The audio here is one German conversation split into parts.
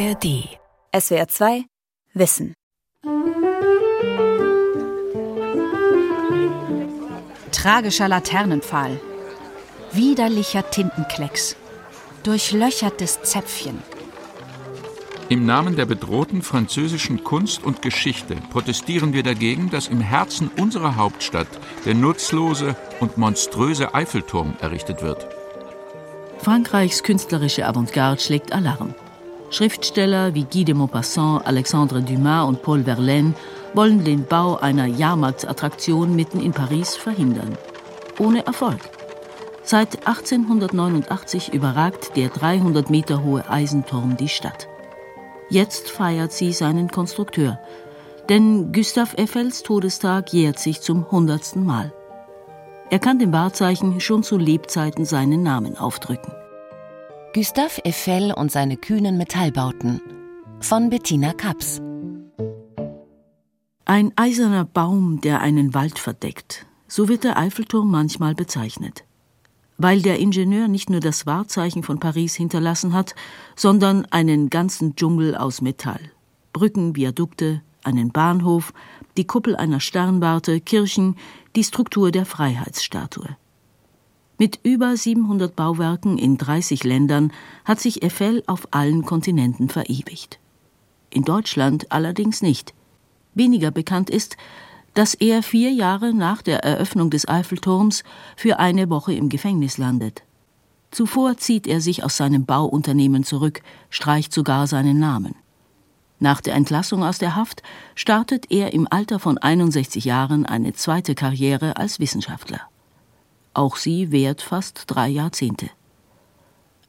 ARD. SWR 2 Wissen. Tragischer Laternenpfahl. Widerlicher Tintenklecks. Durchlöchertes Zäpfchen. Im Namen der bedrohten französischen Kunst und Geschichte protestieren wir dagegen, dass im Herzen unserer Hauptstadt der nutzlose und monströse Eiffelturm errichtet wird. Frankreichs künstlerische Avantgarde schlägt Alarm. Schriftsteller wie Guy de Maupassant, Alexandre Dumas und Paul Verlaine wollen den Bau einer Jahrmarktsattraktion mitten in Paris verhindern. Ohne Erfolg. Seit 1889 überragt der 300 Meter hohe Eisenturm die Stadt. Jetzt feiert sie seinen Konstrukteur. Denn Gustav Eiffels Todestag jährt sich zum hundertsten Mal. Er kann dem Wahrzeichen schon zu Lebzeiten seinen Namen aufdrücken. Gustav Eiffel und seine kühnen Metallbauten von Bettina Kaps. Ein eiserner Baum, der einen Wald verdeckt. So wird der Eiffelturm manchmal bezeichnet weil der Ingenieur nicht nur das Wahrzeichen von Paris hinterlassen hat, sondern einen ganzen Dschungel aus Metall. Brücken, Viadukte, einen Bahnhof, die Kuppel einer Sternwarte, Kirchen, die Struktur der Freiheitsstatue. Mit über 700 Bauwerken in 30 Ländern hat sich Eiffel auf allen Kontinenten verewigt. In Deutschland allerdings nicht. Weniger bekannt ist, dass er vier Jahre nach der Eröffnung des Eiffelturms für eine Woche im Gefängnis landet. Zuvor zieht er sich aus seinem Bauunternehmen zurück, streicht sogar seinen Namen. Nach der Entlassung aus der Haft startet er im Alter von 61 Jahren eine zweite Karriere als Wissenschaftler. Auch sie währt fast drei Jahrzehnte.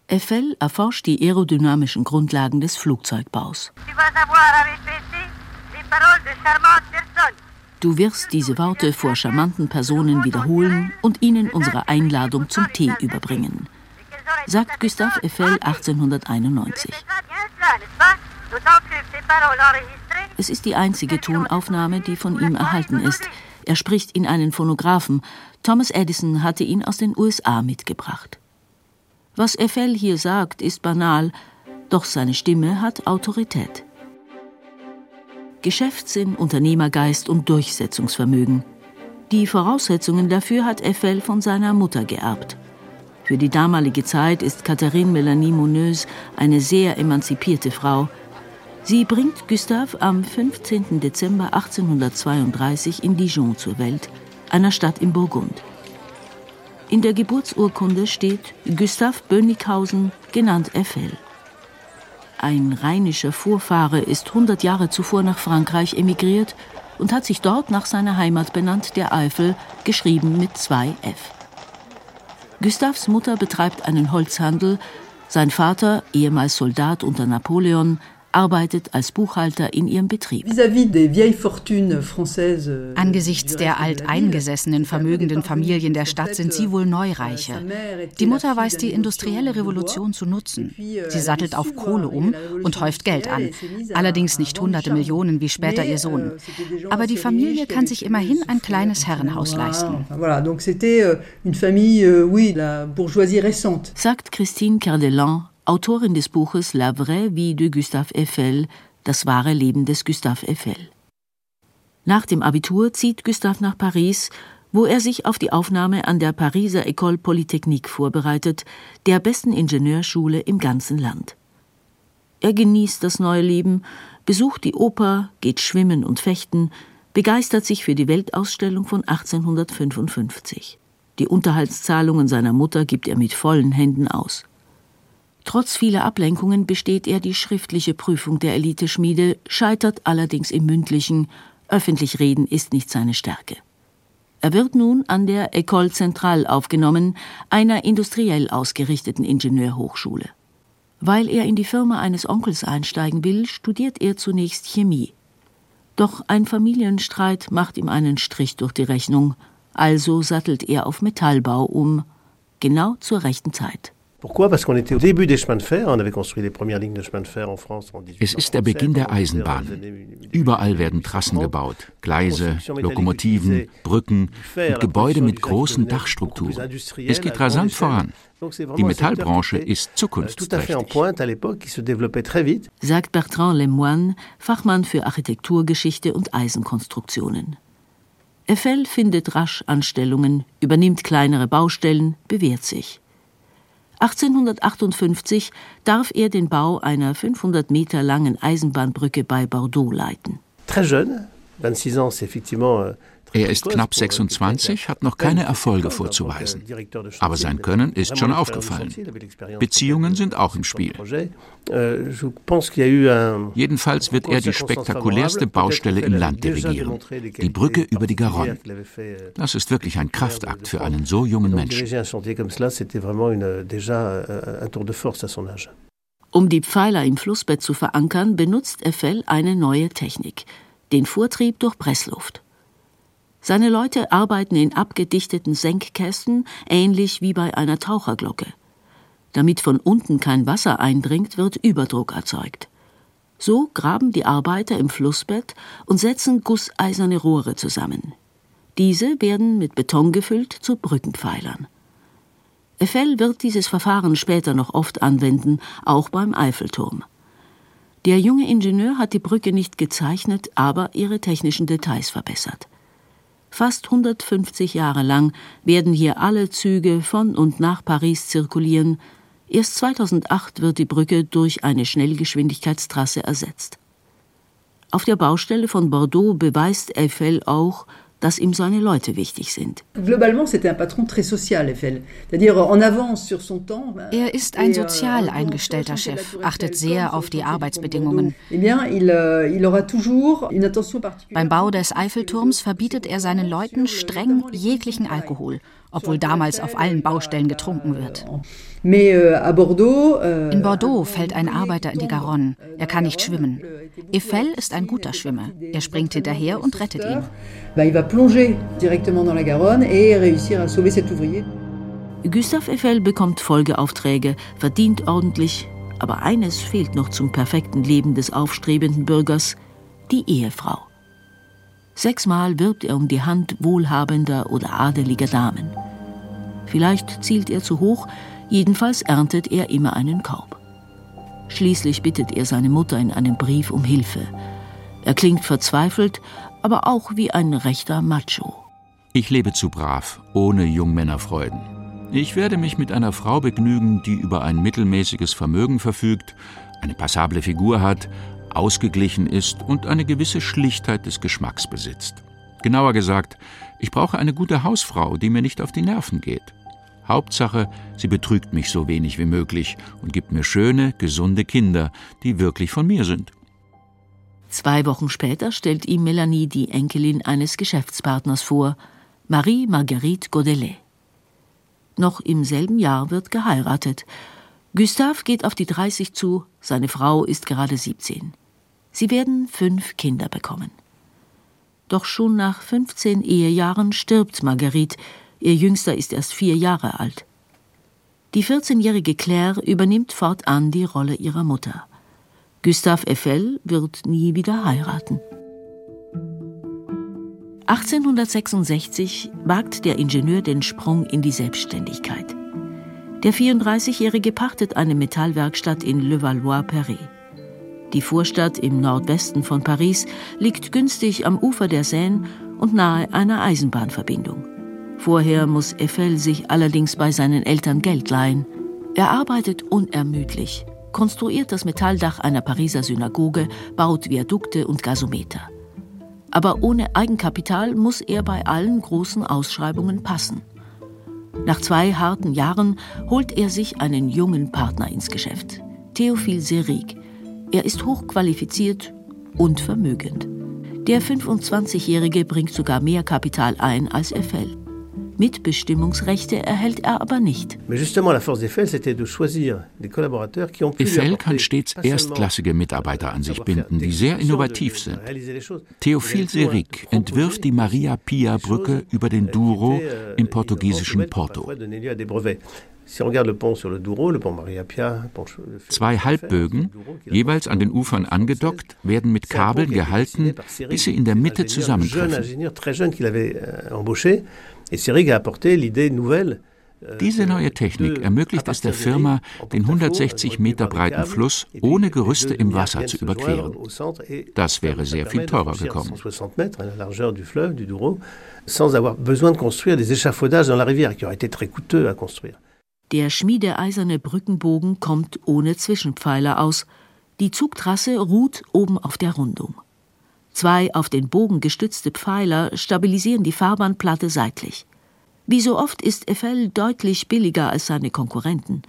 Eiffel erforscht die aerodynamischen Grundlagen des Flugzeugbaus. Du wirst diese Worte vor charmanten Personen wiederholen und ihnen unsere Einladung zum Tee überbringen, sagt Gustave Eiffel 1891. Es ist die einzige Tonaufnahme, die von ihm erhalten ist. Er spricht in einen Phonographen. Thomas Edison hatte ihn aus den USA mitgebracht. Was Eiffel hier sagt, ist banal, doch seine Stimme hat Autorität. Geschäftssinn, Unternehmergeist und Durchsetzungsvermögen. Die Voraussetzungen dafür hat Eiffel von seiner Mutter geerbt. Für die damalige Zeit ist Catherine Melanie Monneuse eine sehr emanzipierte Frau. Sie bringt Gustave am 15. Dezember 1832 in Dijon zur Welt, einer Stadt im Burgund. In der Geburtsurkunde steht Gustave Bönighausen, genannt Eiffel. Ein rheinischer Vorfahre ist 100 Jahre zuvor nach Frankreich emigriert und hat sich dort nach seiner Heimat benannt, der Eifel, geschrieben mit zwei F. Gustavs Mutter betreibt einen Holzhandel, sein Vater, ehemals Soldat unter Napoleon, arbeitet als Buchhalter in ihrem Betrieb. Angesichts der alteingesessenen vermögenden Familien der Stadt sind sie wohl Neureiche. Die Mutter weiß die industrielle Revolution zu nutzen. Sie sattelt auf Kohle um und häuft Geld an. Allerdings nicht hunderte Millionen wie später ihr Sohn. Aber die Familie kann sich immerhin ein kleines Herrenhaus leisten. Sagt Christine Cardelin, Autorin des Buches La vraie vie de Gustave Eiffel, das wahre Leben des Gustave Eiffel. Nach dem Abitur zieht Gustave nach Paris, wo er sich auf die Aufnahme an der Pariser École Polytechnique vorbereitet, der besten Ingenieurschule im ganzen Land. Er genießt das neue Leben, besucht die Oper, geht schwimmen und fechten, begeistert sich für die Weltausstellung von 1855. Die Unterhaltszahlungen seiner Mutter gibt er mit vollen Händen aus. Trotz vieler Ablenkungen besteht er die schriftliche Prüfung der Eliteschmiede, scheitert allerdings im mündlichen, öffentlich reden ist nicht seine Stärke. Er wird nun an der École Centrale aufgenommen, einer industriell ausgerichteten Ingenieurhochschule. Weil er in die Firma eines Onkels einsteigen will, studiert er zunächst Chemie. Doch ein Familienstreit macht ihm einen Strich durch die Rechnung, also sattelt er auf Metallbau um, genau zur rechten Zeit. Es ist der Beginn der Eisenbahn. Überall werden Trassen gebaut, Gleise, Lokomotiven, Brücken und Gebäude mit großen Dachstrukturen. Es geht rasant voran. Die Metallbranche ist zukunftsträchtig. Sagt Bertrand Lemoine, Fachmann für Architekturgeschichte und Eisenkonstruktionen. Eiffel findet rasch Anstellungen, übernimmt kleinere Baustellen, bewährt sich. 1858 darf er den Bau einer 500 Meter langen Eisenbahnbrücke bei Bordeaux leiten. Très jeune, 26 ans, c'est effectivement er ist knapp 26, hat noch keine Erfolge vorzuweisen. Aber sein Können ist schon aufgefallen. Beziehungen sind auch im Spiel. Jedenfalls wird er die spektakulärste Baustelle im Land dirigieren. Die Brücke über die Garonne. Das ist wirklich ein Kraftakt für einen so jungen Menschen. Um die Pfeiler im Flussbett zu verankern, benutzt Eiffel eine neue Technik, den Vortrieb durch Pressluft. Seine Leute arbeiten in abgedichteten Senkkästen, ähnlich wie bei einer Taucherglocke. Damit von unten kein Wasser eindringt, wird Überdruck erzeugt. So graben die Arbeiter im Flussbett und setzen gusseiserne Rohre zusammen. Diese werden mit Beton gefüllt zu Brückenpfeilern. Eiffel wird dieses Verfahren später noch oft anwenden, auch beim Eiffelturm. Der junge Ingenieur hat die Brücke nicht gezeichnet, aber ihre technischen Details verbessert. Fast 150 Jahre lang werden hier alle Züge von und nach Paris zirkulieren. Erst 2008 wird die Brücke durch eine Schnellgeschwindigkeitstrasse ersetzt. Auf der Baustelle von Bordeaux beweist Eiffel auch, dass ihm seine Leute wichtig sind. Er ist ein sozial eingestellter Chef, achtet sehr auf die Arbeitsbedingungen. Eh euh, Beim Bau des Eiffelturms verbietet er seinen Leuten streng jeglichen Alkohol obwohl damals auf allen Baustellen getrunken wird. Euh, euh, in Bordeaux fällt ein Arbeiter in die Garonne. Er kann nicht schwimmen. Eiffel ist ein guter Schwimmer. Er springt hinterher und rettet ihn. Gustave Eiffel bekommt Folgeaufträge, verdient ordentlich, aber eines fehlt noch zum perfekten Leben des aufstrebenden Bürgers, die Ehefrau. Sechsmal wirbt er um die Hand wohlhabender oder adeliger Damen. Vielleicht zielt er zu hoch, jedenfalls erntet er immer einen Korb. Schließlich bittet er seine Mutter in einem Brief um Hilfe. Er klingt verzweifelt, aber auch wie ein rechter Macho. Ich lebe zu brav, ohne Jungmännerfreuden. Ich werde mich mit einer Frau begnügen, die über ein mittelmäßiges Vermögen verfügt, eine passable Figur hat, ausgeglichen ist und eine gewisse Schlichtheit des Geschmacks besitzt. Genauer gesagt, ich brauche eine gute Hausfrau, die mir nicht auf die Nerven geht. Hauptsache, sie betrügt mich so wenig wie möglich und gibt mir schöne, gesunde Kinder, die wirklich von mir sind. Zwei Wochen später stellt ihm Melanie die Enkelin eines Geschäftspartners vor, Marie Marguerite Godelet. Noch im selben Jahr wird geheiratet. Gustave geht auf die 30 zu, seine Frau ist gerade 17. Sie werden fünf Kinder bekommen. Doch schon nach 15 Ehejahren stirbt Marguerite, ihr jüngster ist erst vier Jahre alt. Die 14-jährige Claire übernimmt fortan die Rolle ihrer Mutter. Gustave Eiffel wird nie wieder heiraten. 1866 wagt der Ingenieur den Sprung in die Selbstständigkeit. Der 34-Jährige pachtet eine Metallwerkstatt in Levallois-Perret. Die Vorstadt im Nordwesten von Paris liegt günstig am Ufer der Seine und nahe einer Eisenbahnverbindung. Vorher muss Eiffel sich allerdings bei seinen Eltern Geld leihen. Er arbeitet unermüdlich, konstruiert das Metalldach einer Pariser Synagoge, baut Viadukte und Gasometer. Aber ohne Eigenkapital muss er bei allen großen Ausschreibungen passen. Nach zwei harten Jahren holt er sich einen jungen Partner ins Geschäft, Theophile Serig, er ist hochqualifiziert und vermögend. Der 25-Jährige bringt sogar mehr Kapital ein als Eiffel. Mitbestimmungsrechte erhält er aber nicht. Eiffel kann stets erstklassige Mitarbeiter an sich binden, die sehr innovativ sind. Theophile Serig entwirft die Maria Pia Brücke über den Douro euh, im portugiesischen Porto. Zwei Halbbögen, jeweils an den Ufern angedockt, werden mit Kabeln gehalten, bis sie in der Mitte zusammentreffen. Diese neue Technik ermöglicht es der Firma, den 160 Meter breiten Fluss ohne Gerüste im Wasser zu überqueren. Das wäre sehr viel teurer gekommen. Der schmiedeeiserne Brückenbogen kommt ohne Zwischenpfeiler aus. Die Zugtrasse ruht oben auf der Rundung. Zwei auf den Bogen gestützte Pfeiler stabilisieren die Fahrbahnplatte seitlich. Wie so oft ist Eiffel deutlich billiger als seine Konkurrenten.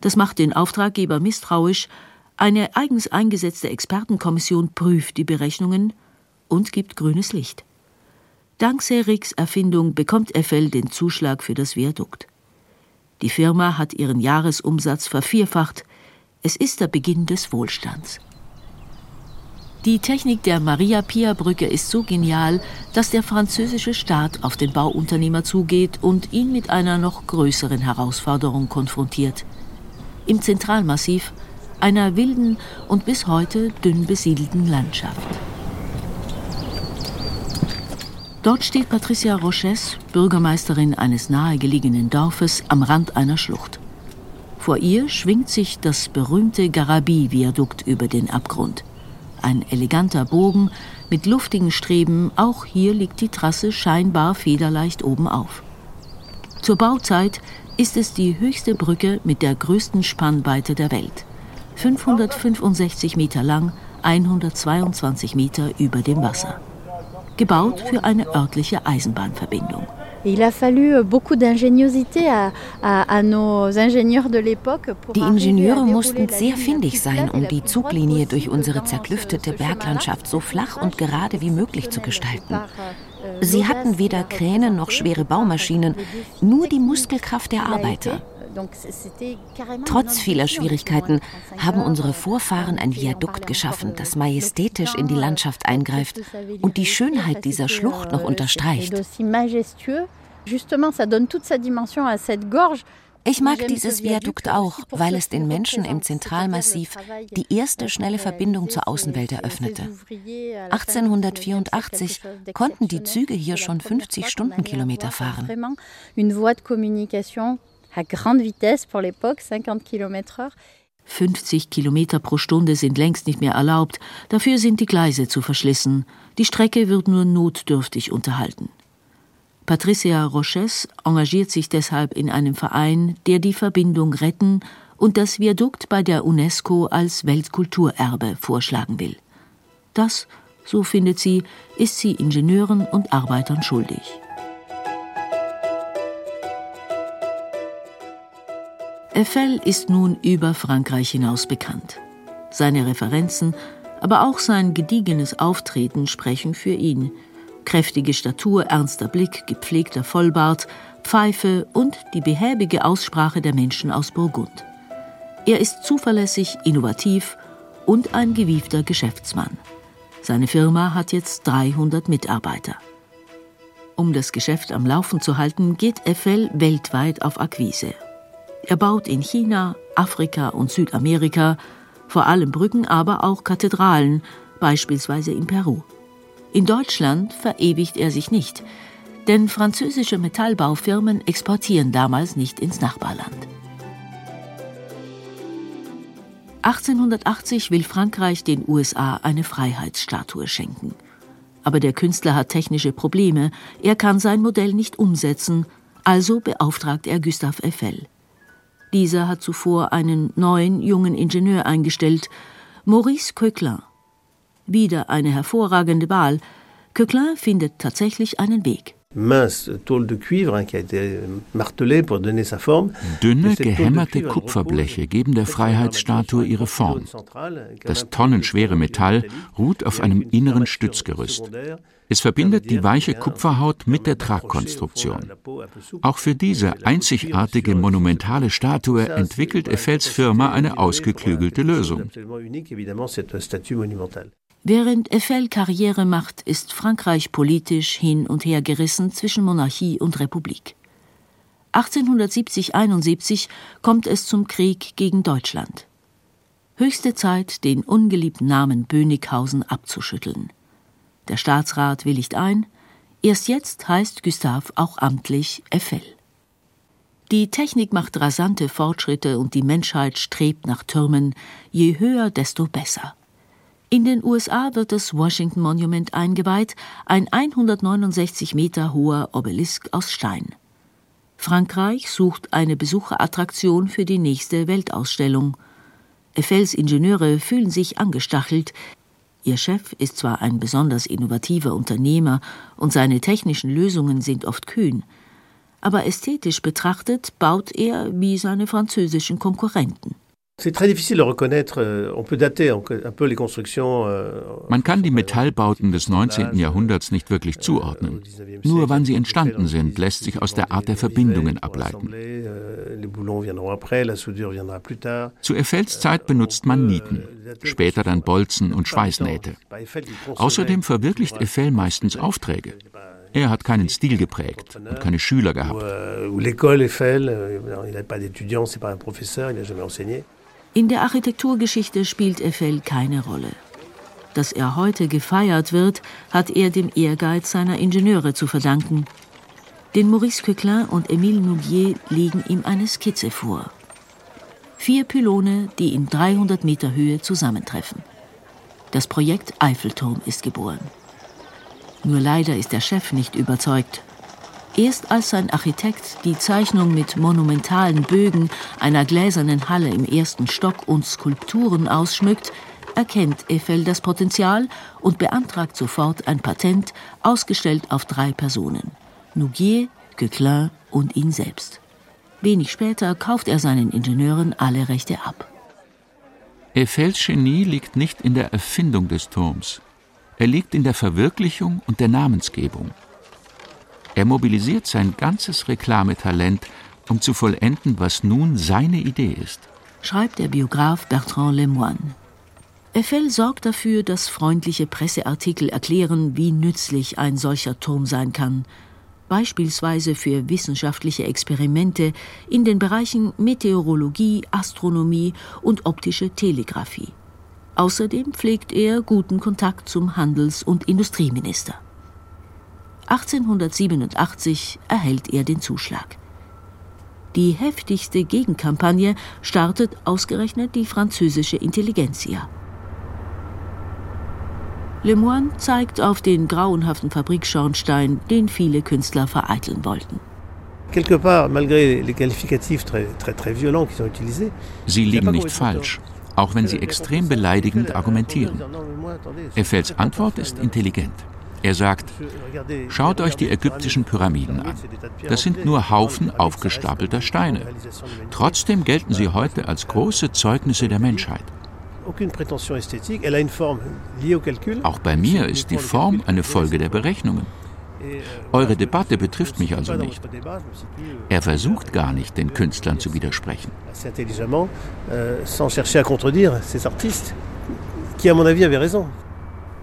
Das macht den Auftraggeber misstrauisch. Eine eigens eingesetzte Expertenkommission prüft die Berechnungen und gibt grünes Licht. Dank Seriks Erfindung bekommt Eiffel den Zuschlag für das Viadukt. Die Firma hat ihren Jahresumsatz vervierfacht. Es ist der Beginn des Wohlstands. Die Technik der Maria-Pia-Brücke ist so genial, dass der französische Staat auf den Bauunternehmer zugeht und ihn mit einer noch größeren Herausforderung konfrontiert. Im Zentralmassiv, einer wilden und bis heute dünn besiedelten Landschaft. Dort steht Patricia Roches, Bürgermeisterin eines nahegelegenen Dorfes am Rand einer Schlucht. Vor ihr schwingt sich das berühmte Garabi-Viadukt über den Abgrund. Ein eleganter Bogen mit luftigen Streben, auch hier liegt die Trasse scheinbar federleicht oben auf. Zur Bauzeit ist es die höchste Brücke mit der größten Spannweite der Welt. 565 Meter lang, 122 Meter über dem Wasser. Gebaut für eine örtliche Eisenbahnverbindung. Euh. Die Ingenieure mussten sehr findig sein, um die Zuglinie durch unsere zerklüftete Berglandschaft so flach und gerade wie möglich zu gestalten. Euh, Sie hatten weder Kräne noch schwere Baumaschinen, nur die Muskelkraft der Arbeiter. Trotz vieler Schwierigkeiten haben unsere Vorfahren ein Viadukt geschaffen, das majestätisch in die Landschaft eingreift und die Schönheit dieser Schlucht noch unterstreicht. Ich mag dieses Viadukt auch, weil es den Menschen im Zentralmassiv die erste schnelle Verbindung zur Außenwelt eröffnete. 1884 konnten die Züge hier schon 50 Stundenkilometer fahren à grande vitesse pour l'époque, 50 km/h. 50 Kilometer pro Stunde sind längst nicht mehr erlaubt, dafür sind die Gleise zu verschlissen. Die Strecke wird nur notdürftig unterhalten. Patricia Roches engagiert sich deshalb in einem Verein, der die Verbindung retten und das Viadukt bei der UNESCO als Weltkulturerbe vorschlagen will. Das, so findet sie, ist sie Ingenieuren und Arbeitern schuldig. Eiffel ist nun über Frankreich hinaus bekannt. Seine Referenzen, aber auch sein gediegenes Auftreten sprechen für ihn. Kräftige Statur, ernster Blick, gepflegter Vollbart, Pfeife und die behäbige Aussprache der Menschen aus Burgund. Er ist zuverlässig, innovativ und ein gewiefter Geschäftsmann. Seine Firma hat jetzt 300 Mitarbeiter. Um das Geschäft am Laufen zu halten, geht Eiffel weltweit auf Akquise er baut in China, Afrika und Südamerika vor allem Brücken, aber auch Kathedralen, beispielsweise in Peru. In Deutschland verewigt er sich nicht, denn französische Metallbaufirmen exportieren damals nicht ins Nachbarland. 1880 will Frankreich den USA eine Freiheitsstatue schenken. Aber der Künstler hat technische Probleme, er kann sein Modell nicht umsetzen, also beauftragt er Gustave Eiffel. Dieser hat zuvor einen neuen jungen Ingenieur eingestellt, Maurice Coquelin. Wieder eine hervorragende Wahl. Coquelin findet tatsächlich einen Weg. Dünne, gehämmerte Kupferbleche geben der Freiheitsstatue ihre Form. Das tonnenschwere Metall ruht auf einem inneren Stützgerüst. Es verbindet die weiche Kupferhaut mit der Tragkonstruktion. Auch für diese einzigartige monumentale Statue entwickelt Eiffels Firma eine ausgeklügelte Lösung. Während Eiffel Karriere macht, ist Frankreich politisch hin und her gerissen zwischen Monarchie und Republik. 1870-71 kommt es zum Krieg gegen Deutschland. Höchste Zeit, den ungeliebten Namen Bönighausen abzuschütteln. Der Staatsrat willigt ein, erst jetzt heißt Gustav auch amtlich Eiffel. Die Technik macht rasante Fortschritte und die Menschheit strebt nach Türmen, je höher, desto besser. In den USA wird das Washington Monument eingeweiht, ein 169 Meter hoher Obelisk aus Stein. Frankreich sucht eine Besucherattraktion für die nächste Weltausstellung. Eiffels Ingenieure fühlen sich angestachelt. Ihr Chef ist zwar ein besonders innovativer Unternehmer und seine technischen Lösungen sind oft kühn, aber ästhetisch betrachtet baut er wie seine französischen Konkurrenten. Euh, euh, Man kann die Metallbauten des 19. Zujahrhunderts nicht wirklich euh, zuordnen. Nur wann sie entstanden sind, lässt sich aus der Art der Verbindungen ableiten. Zu Eiffels Zeit benutzt man Nieten, später dann Bolzen und Schweißnähte. Außerdem verwirklicht Eiffel meistens Aufträge. Er hat keinen Stil geprägt und keine Schüler gehabt. In der Architekturgeschichte spielt Eiffel keine Rolle. Dass er heute gefeiert wird, hat er dem Ehrgeiz seiner Ingenieure zu verdanken. Den Maurice Coquelin und Émile Nouguier legen ihm eine Skizze vor. Vier Pylone, die in 300 Meter Höhe zusammentreffen. Das Projekt Eiffelturm ist geboren. Nur leider ist der Chef nicht überzeugt. Erst als sein Architekt die Zeichnung mit monumentalen Bögen einer gläsernen Halle im ersten Stock und Skulpturen ausschmückt, erkennt Eiffel das Potenzial und beantragt sofort ein Patent, ausgestellt auf drei Personen: Nouguier, Coquelin und ihn selbst. Wenig später kauft er seinen Ingenieuren alle Rechte ab. Eiffels Genie liegt nicht in der Erfindung des Turms. Er liegt in der Verwirklichung und der Namensgebung. Er mobilisiert sein ganzes Reklametalent, um zu vollenden, was nun seine Idee ist. Schreibt der Biograf Bertrand Lemoine. Eiffel sorgt dafür, dass freundliche Presseartikel erklären, wie nützlich ein solcher Turm sein kann, beispielsweise für wissenschaftliche Experimente in den Bereichen Meteorologie, Astronomie und optische Telegraphie. Außerdem pflegt er guten Kontakt zum Handels- und Industrieminister. 1887 erhält er den Zuschlag. Die heftigste Gegenkampagne startet ausgerechnet die französische Intelligenzia. Lemoine zeigt auf den grauenhaften Fabrikschornstein, den viele Künstler vereiteln wollten. Sie liegen nicht falsch, auch wenn sie extrem beleidigend argumentieren. Eiffels Antwort ist intelligent. Er sagt, schaut euch die ägyptischen Pyramiden an. Das sind nur Haufen aufgestapelter Steine. Trotzdem gelten sie heute als große Zeugnisse der Menschheit. Auch bei mir ist die Form eine Folge der Berechnungen. Eure Debatte betrifft mich also nicht. Er versucht gar nicht, den Künstlern zu widersprechen.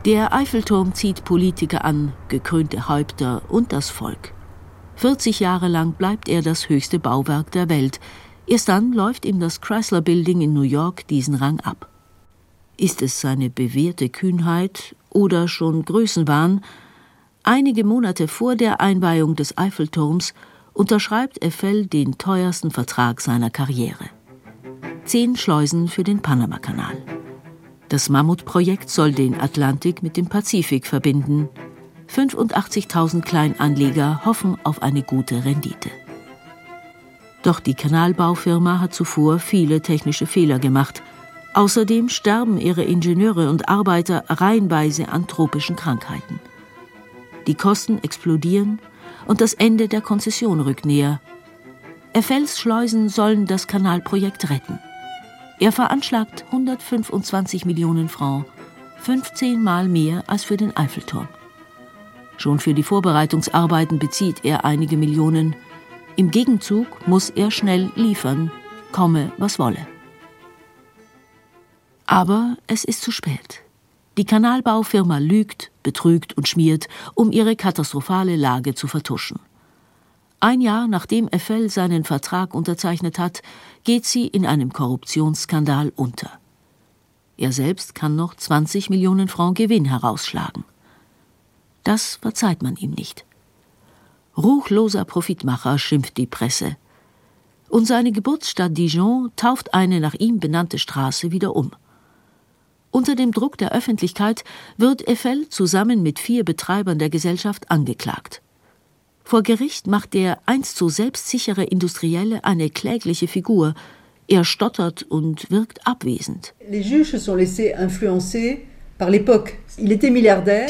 Der Eiffelturm zieht Politiker an, gekrönte Häupter und das Volk. 40 Jahre lang bleibt er das höchste Bauwerk der Welt. Erst dann läuft ihm das Chrysler Building in New York diesen Rang ab. Ist es seine bewährte Kühnheit oder schon Größenwahn? Einige Monate vor der Einweihung des Eiffelturms unterschreibt Eiffel den teuersten Vertrag seiner Karriere. Zehn Schleusen für den Panamakanal. Das Mammutprojekt soll den Atlantik mit dem Pazifik verbinden. 85.000 Kleinanleger hoffen auf eine gute Rendite. Doch die Kanalbaufirma hat zuvor viele technische Fehler gemacht. Außerdem sterben ihre Ingenieure und Arbeiter reihenweise an tropischen Krankheiten. Die Kosten explodieren und das Ende der Konzession rückt näher. Eiffels Schleusen sollen das Kanalprojekt retten. Er veranschlagt 125 Millionen Francs, 15 Mal mehr als für den Eiffelturm. Schon für die Vorbereitungsarbeiten bezieht er einige Millionen. Im Gegenzug muss er schnell liefern, komme was wolle. Aber es ist zu spät. Die Kanalbaufirma lügt, betrügt und schmiert, um ihre katastrophale Lage zu vertuschen. Ein Jahr nachdem Eiffel seinen Vertrag unterzeichnet hat, geht sie in einem Korruptionsskandal unter. Er selbst kann noch 20 Millionen Franc Gewinn herausschlagen. Das verzeiht man ihm nicht. Ruchloser Profitmacher schimpft die Presse. Und seine Geburtsstadt Dijon tauft eine nach ihm benannte Straße wieder um. Unter dem Druck der Öffentlichkeit wird Eiffel zusammen mit vier Betreibern der Gesellschaft angeklagt. Vor Gericht macht der einst so selbstsichere Industrielle eine klägliche Figur. Er stottert und wirkt abwesend. Die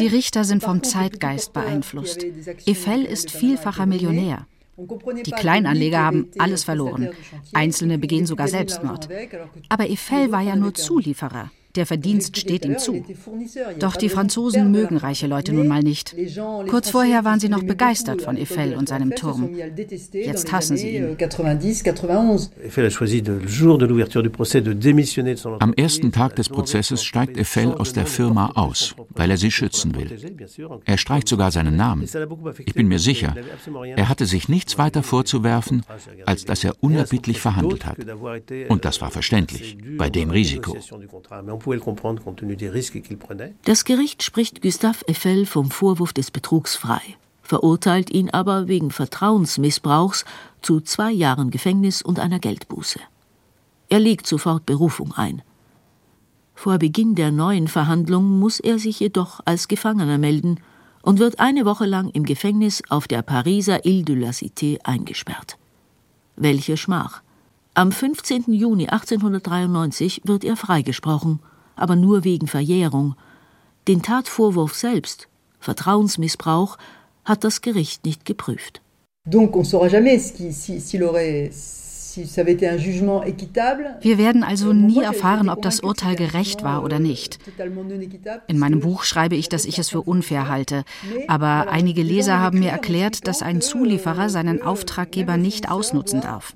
Richter sind vom Zeitgeist beeinflusst. Eiffel ist vielfacher Millionär. Die Kleinanleger haben alles verloren. Einzelne begehen sogar Selbstmord. Aber Eiffel war ja nur Zulieferer. Der Verdienst steht ihm zu. Doch die Franzosen mögen reiche Leute nun mal nicht. Kurz vorher waren sie noch begeistert von Eiffel und seinem Turm. Jetzt hassen sie ihn. Am ersten Tag des Prozesses steigt Eiffel aus der Firma aus, weil er sie schützen will. Er streicht sogar seinen Namen. Ich bin mir sicher, er hatte sich nichts weiter vorzuwerfen, als dass er unerbittlich verhandelt hat. Und das war verständlich, bei dem Risiko Das Gericht spricht Gustave Eiffel vom Vorwurf des Betrugs frei, verurteilt ihn aber wegen Vertrauensmissbrauchs zu zwei Jahren Gefängnis und einer Geldbuße. Er legt sofort Berufung ein. Vor Beginn der neuen Verhandlung muss er sich jedoch als Gefangener melden und wird eine Woche lang im Gefängnis auf der Pariser Ile de la Cité eingesperrt. Welche Schmach! Am 15. Juni 1893 wird er freigesprochen aber nur wegen Verjährung. Den Tatvorwurf selbst, Vertrauensmissbrauch, hat das Gericht nicht geprüft. Donc on saura jamais s'il aurait wir werden also nie erfahren, ob das Urteil gerecht war oder nicht. In meinem Buch schreibe ich, dass ich es für unfair halte. Aber einige Leser haben mir erklärt, dass ein Zulieferer seinen Auftraggeber nicht ausnutzen darf.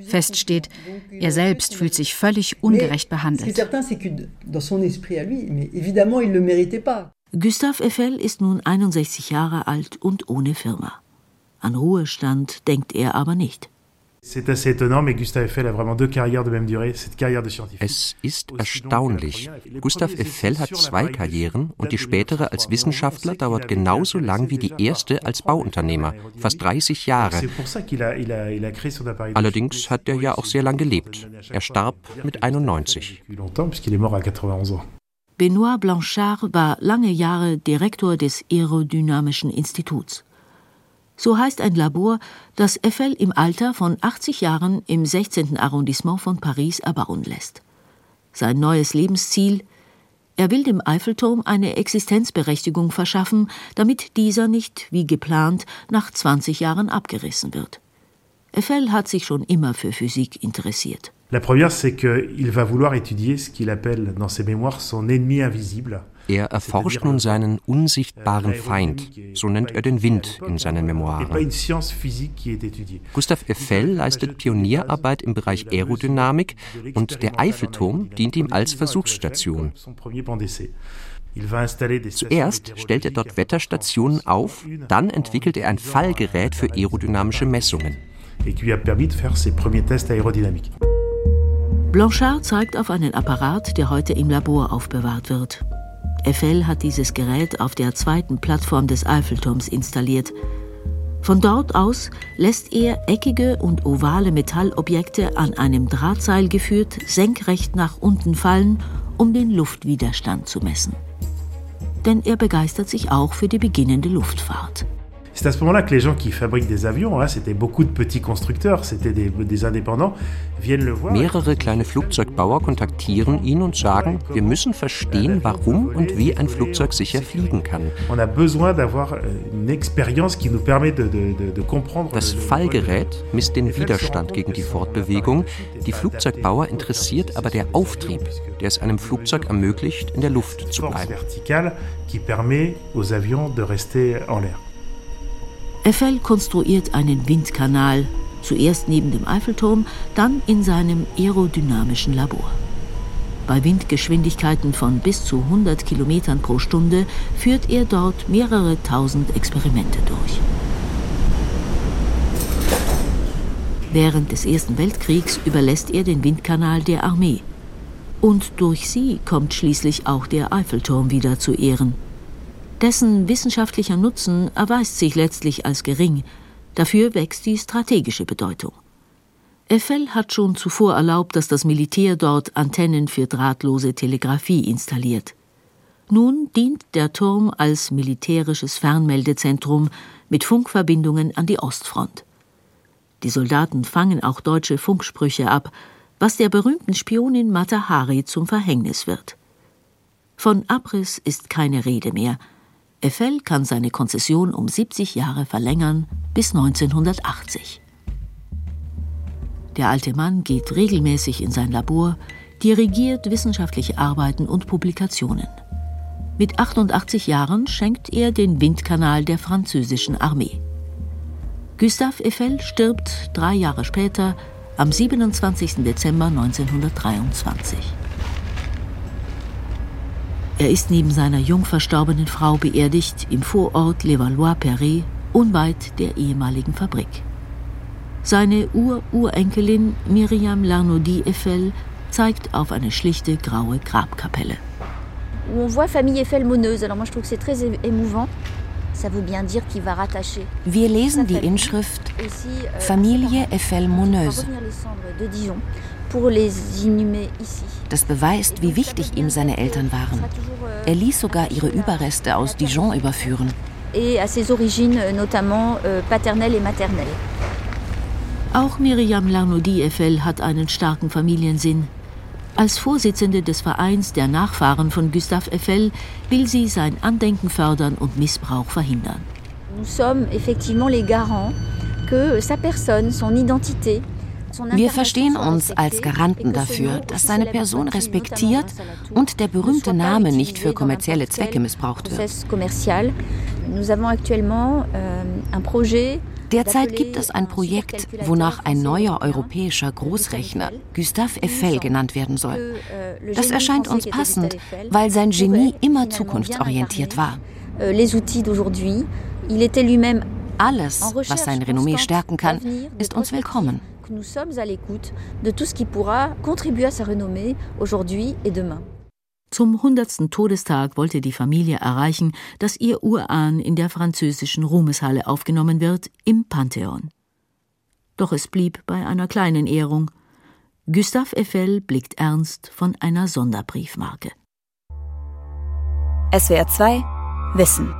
Fest steht, er selbst fühlt sich völlig ungerecht behandelt. Gustave Eiffel ist nun 61 Jahre alt und ohne Firma. An Ruhestand denkt er aber nicht. Es ist erstaunlich. Gustave Eiffel hat zwei Karrieren und die spätere als Wissenschaftler dauert genauso lang wie die erste als Bauunternehmer, fast 30 Jahre. Allerdings hat er ja auch sehr lang gelebt. Er starb mit 91. Benoit Blanchard war lange Jahre Direktor des Aerodynamischen Instituts. So heißt ein Labor, das Eiffel im Alter von 80 Jahren im 16. Arrondissement von Paris erbauen lässt. Sein neues Lebensziel er will dem Eiffelturm eine Existenzberechtigung verschaffen, damit dieser nicht, wie geplant, nach 20 Jahren abgerissen wird. Eiffel hat sich schon immer für Physik interessiert. La première, c'est qu'il va vouloir étudier ce qu'il appelle dans ses mémoires son ennemi invisible. Er erforscht nun seinen unsichtbaren Feind, so nennt er den Wind in seinen Memoiren. Gustav Eiffel leistet Pionierarbeit im Bereich Aerodynamik und der Eiffelturm dient ihm als Versuchsstation. Zuerst stellt er dort Wetterstationen auf, dann entwickelt er ein Fallgerät für aerodynamische Messungen. Blanchard zeigt auf einen Apparat, der heute im Labor aufbewahrt wird. Eiffel hat dieses Gerät auf der zweiten Plattform des Eiffelturms installiert. Von dort aus lässt er eckige und ovale Metallobjekte an einem Drahtseil geführt senkrecht nach unten fallen, um den Luftwiderstand zu messen. Denn er begeistert sich auch für die beginnende Luftfahrt. C'est à ce moment-là que les gens qui fabriquent des avions, hein, c'était beaucoup de petits constructeurs, c'était des, des indépendants, viennent le voir. Mehrere kleine Flugzeugbauer kontaktieren ihn und sagen, wir müssen verstehen, warum und wie ein Flugzeug sicher fliegen kann. On a besoin d'avoir euh, une expérience qui nous permet de, de, de, de comprendre. Das Fallgerät misst den Widerstand gegen die Fortbewegung. Die Flugzeugbauer interessiert aber der Auftrieb, der es einem Flugzeug ermöglicht, in der Luft zu bleiben. qui permet aux avions de rester en l'air. Eiffel konstruiert einen Windkanal, zuerst neben dem Eiffelturm, dann in seinem aerodynamischen Labor. Bei Windgeschwindigkeiten von bis zu 100 Kilometern pro Stunde führt er dort mehrere tausend Experimente durch. Während des Ersten Weltkriegs überlässt er den Windkanal der Armee. Und durch sie kommt schließlich auch der Eiffelturm wieder zu Ehren. Dessen wissenschaftlicher Nutzen erweist sich letztlich als gering, dafür wächst die strategische Bedeutung. Eiffel hat schon zuvor erlaubt, dass das Militär dort Antennen für drahtlose Telegrafie installiert. Nun dient der Turm als militärisches Fernmeldezentrum mit Funkverbindungen an die Ostfront. Die Soldaten fangen auch deutsche Funksprüche ab, was der berühmten Spionin Mata Hari zum Verhängnis wird. Von Abriss ist keine Rede mehr. Eiffel kann seine Konzession um 70 Jahre verlängern bis 1980. Der alte Mann geht regelmäßig in sein Labor, dirigiert wissenschaftliche Arbeiten und Publikationen. Mit 88 Jahren schenkt er den Windkanal der französischen Armee. Gustave Eiffel stirbt drei Jahre später am 27. Dezember 1923. Er ist neben seiner jung verstorbenen Frau beerdigt im Vorort Levallois-Perret, unweit der ehemaligen Fabrik. Seine Ur-Urenkelin Miriam Larnaudie Eiffel zeigt auf eine schlichte graue Grabkapelle. On voit famille Eiffel moneuse. Alors moi je trouve que c'est très émouvant. Wir lesen die Inschrift euh, Familie Eiffel Moneuse. Das beweist, wie wichtig ihm seine Eltern waren. Euh, Er ließ sogar ihre Überreste aus Dijon überführen. Et à ses origines, euh, notamment paternelles et maternelles. Auch Miriam Larnaudie Eiffel hat einen starken Familiensinn. Als Vorsitzende des Vereins der Nachfahren von Gustave Eiffel will sie sein Andenken fördern und Missbrauch verhindern. Nous sommes effectivement les garants que sa personne, son identité, wir verstehen uns als Garanten dafür, dass seine Person respektiert und der berühmte Name nicht für kommerzielle Zwecke missbraucht wird. Derzeit gibt es ein Projekt, wonach ein neuer europäischer Großrechner Gustave Eiffel genannt werden soll. Das erscheint uns passend, weil sein Genie immer zukunftsorientiert war. Alles, was sein Renommee stärken kann, ist uns willkommen. Nous sommes à l'écoute de tout ce qui pourra contribuer à sa renommée aujourd'hui et demain. Zum hundertsten Todestag wollte die Familie erreichen, dass ihr Urahn in der französischen Ruhmeshalle aufgenommen wird, im Pantheon. Doch es blieb bei einer kleinen Ehrung. Gustave Eiffel blickt ernst von einer Sonderbriefmarke. SWR 2 Wissen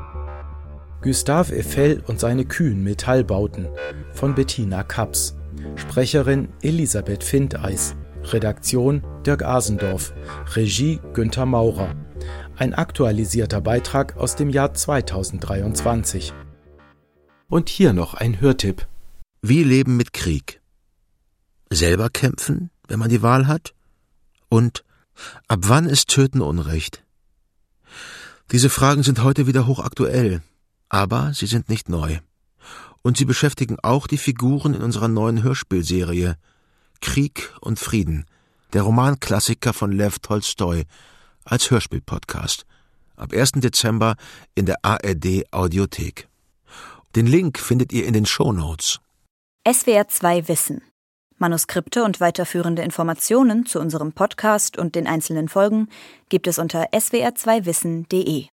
Gustave Eiffel und seine kühnen Metallbauten von Bettina Kaps. Sprecherin Elisabeth Findeis. Redaktion Dirk Asendorf, Regie Günther Maurer. Ein aktualisierter Beitrag aus dem Jahr 2023. Und hier noch ein Hörtipp. Wie leben mit Krieg? Selber kämpfen, wenn man die Wahl hat? Und ab wann ist Töten Unrecht? Diese Fragen sind heute wieder hochaktuell, aber sie sind nicht neu. Und sie beschäftigen auch die Figuren in unserer neuen Hörspielserie Krieg und Frieden, der Romanklassiker von Lev Tolstoi, als Hörspielpodcast. Ab 1. Dezember in der ARD Audiothek. Den Link findet ihr in den Show Notes. SWR 2 Wissen. Manuskripte und weiterführende Informationen zu unserem Podcast und den einzelnen Folgen gibt es unter swr2wissen.de.